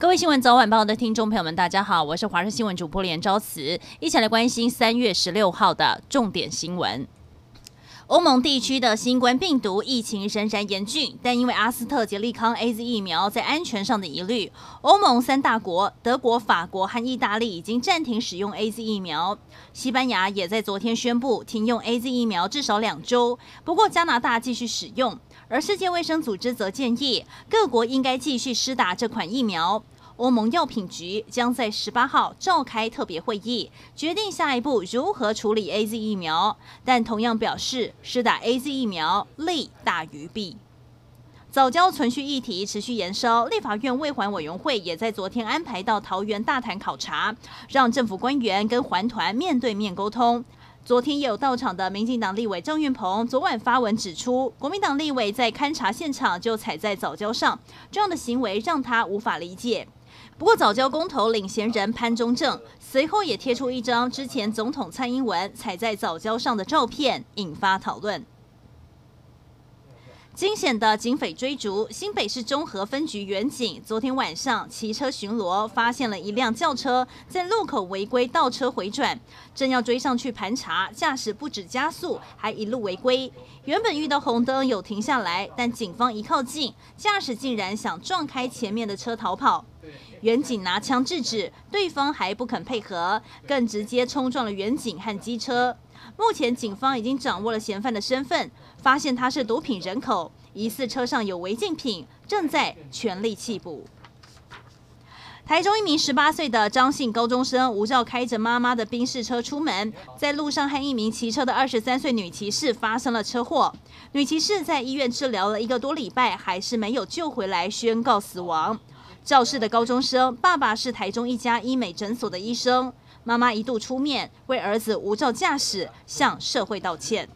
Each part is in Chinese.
各位新闻早晚报的听众朋友们，大家好，我是华视新闻主播连昭慈，一起来关心三月十六号的重点新闻。欧盟地区的新冠病毒疫情仍然严峻，但因为阿斯特捷利康 AZ 疫苗在安全上的疑虑，欧盟三大国德国、法国和意大利已经暂停使用 AZ 疫苗。西班牙也在昨天宣布停用 AZ 疫苗至少两周，不过加拿大继续使用，而世界卫生组织则建议各国应该继续施打这款疫苗。欧盟药品局将在十八号召开特别会议，决定下一步如何处理 AZ 疫苗，但同样表示施打 AZ 疫苗利大于弊。藻礁存续议题持续延烧，立法院卫环委员会也在昨天安排到桃园大潭考察，让政府官员跟环团面对面沟通。昨天也有到场的民进党立委郑运鹏，昨晚发文指出，国民党立委在勘察现场就踩在藻礁上，这样的行为让他无法理解。不过，早教公投领衔人潘忠正随后也贴出一张之前总统蔡英文踩在早教上的照片，引发讨论。惊险的警匪追逐，新北市中和分局员警昨天晚上骑车巡逻，发现了一辆轿车在路口违规倒车回转，正要追上去盘查，驾驶不止加速，还一路违规。原本遇到红灯有停下来，但警方一靠近，驾驶竟然想撞开前面的车逃跑。员警拿枪制止，对方还不肯配合，更直接冲撞了员警和机车。目前警方已经掌握了嫌犯的身份，发现他是毒品人口，疑似车上有违禁品，正在全力缉捕。台中一名十八岁的张姓高中生无照开着妈妈的宾士车出门，在路上和一名骑车的二十三岁女骑士发生了车祸。女骑士在医院治疗了一个多礼拜，还是没有救回来，宣告死亡。肇事的高中生爸爸是台中一家医美诊所的医生，妈妈一度出面为儿子无照驾驶向社会道歉。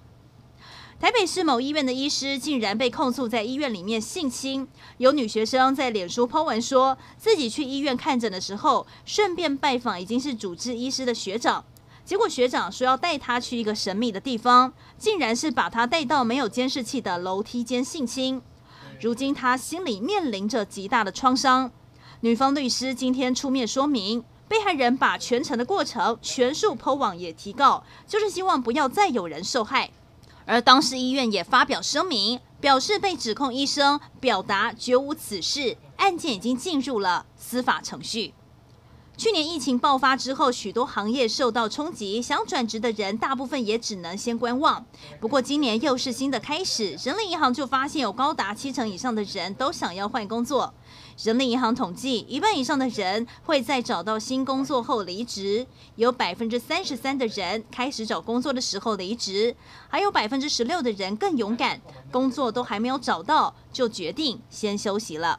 台北市某医院的医师竟然被控诉在医院里面性侵，有女学生在脸书抛文说自己去医院看诊的时候，顺便拜访已经是主治医师的学长，结果学长说要带她去一个神秘的地方，竟然是把她带到没有监视器的楼梯间性侵。如今他心里面临着极大的创伤。女方律师今天出面说明，被害人把全程的过程全数抛网也提告，就是希望不要再有人受害。而当时医院也发表声明，表示被指控医生表达绝无此事，案件已经进入了司法程序。去年疫情爆发之后，许多行业受到冲击，想转职的人大部分也只能先观望。不过今年又是新的开始，人力银行就发现有高达七成以上的人都想要换工作。人力银行统计，一半以上的人会在找到新工作后离职，有百分之三十三的人开始找工作的时候离职，还有百分之十六的人更勇敢，工作都还没有找到就决定先休息了。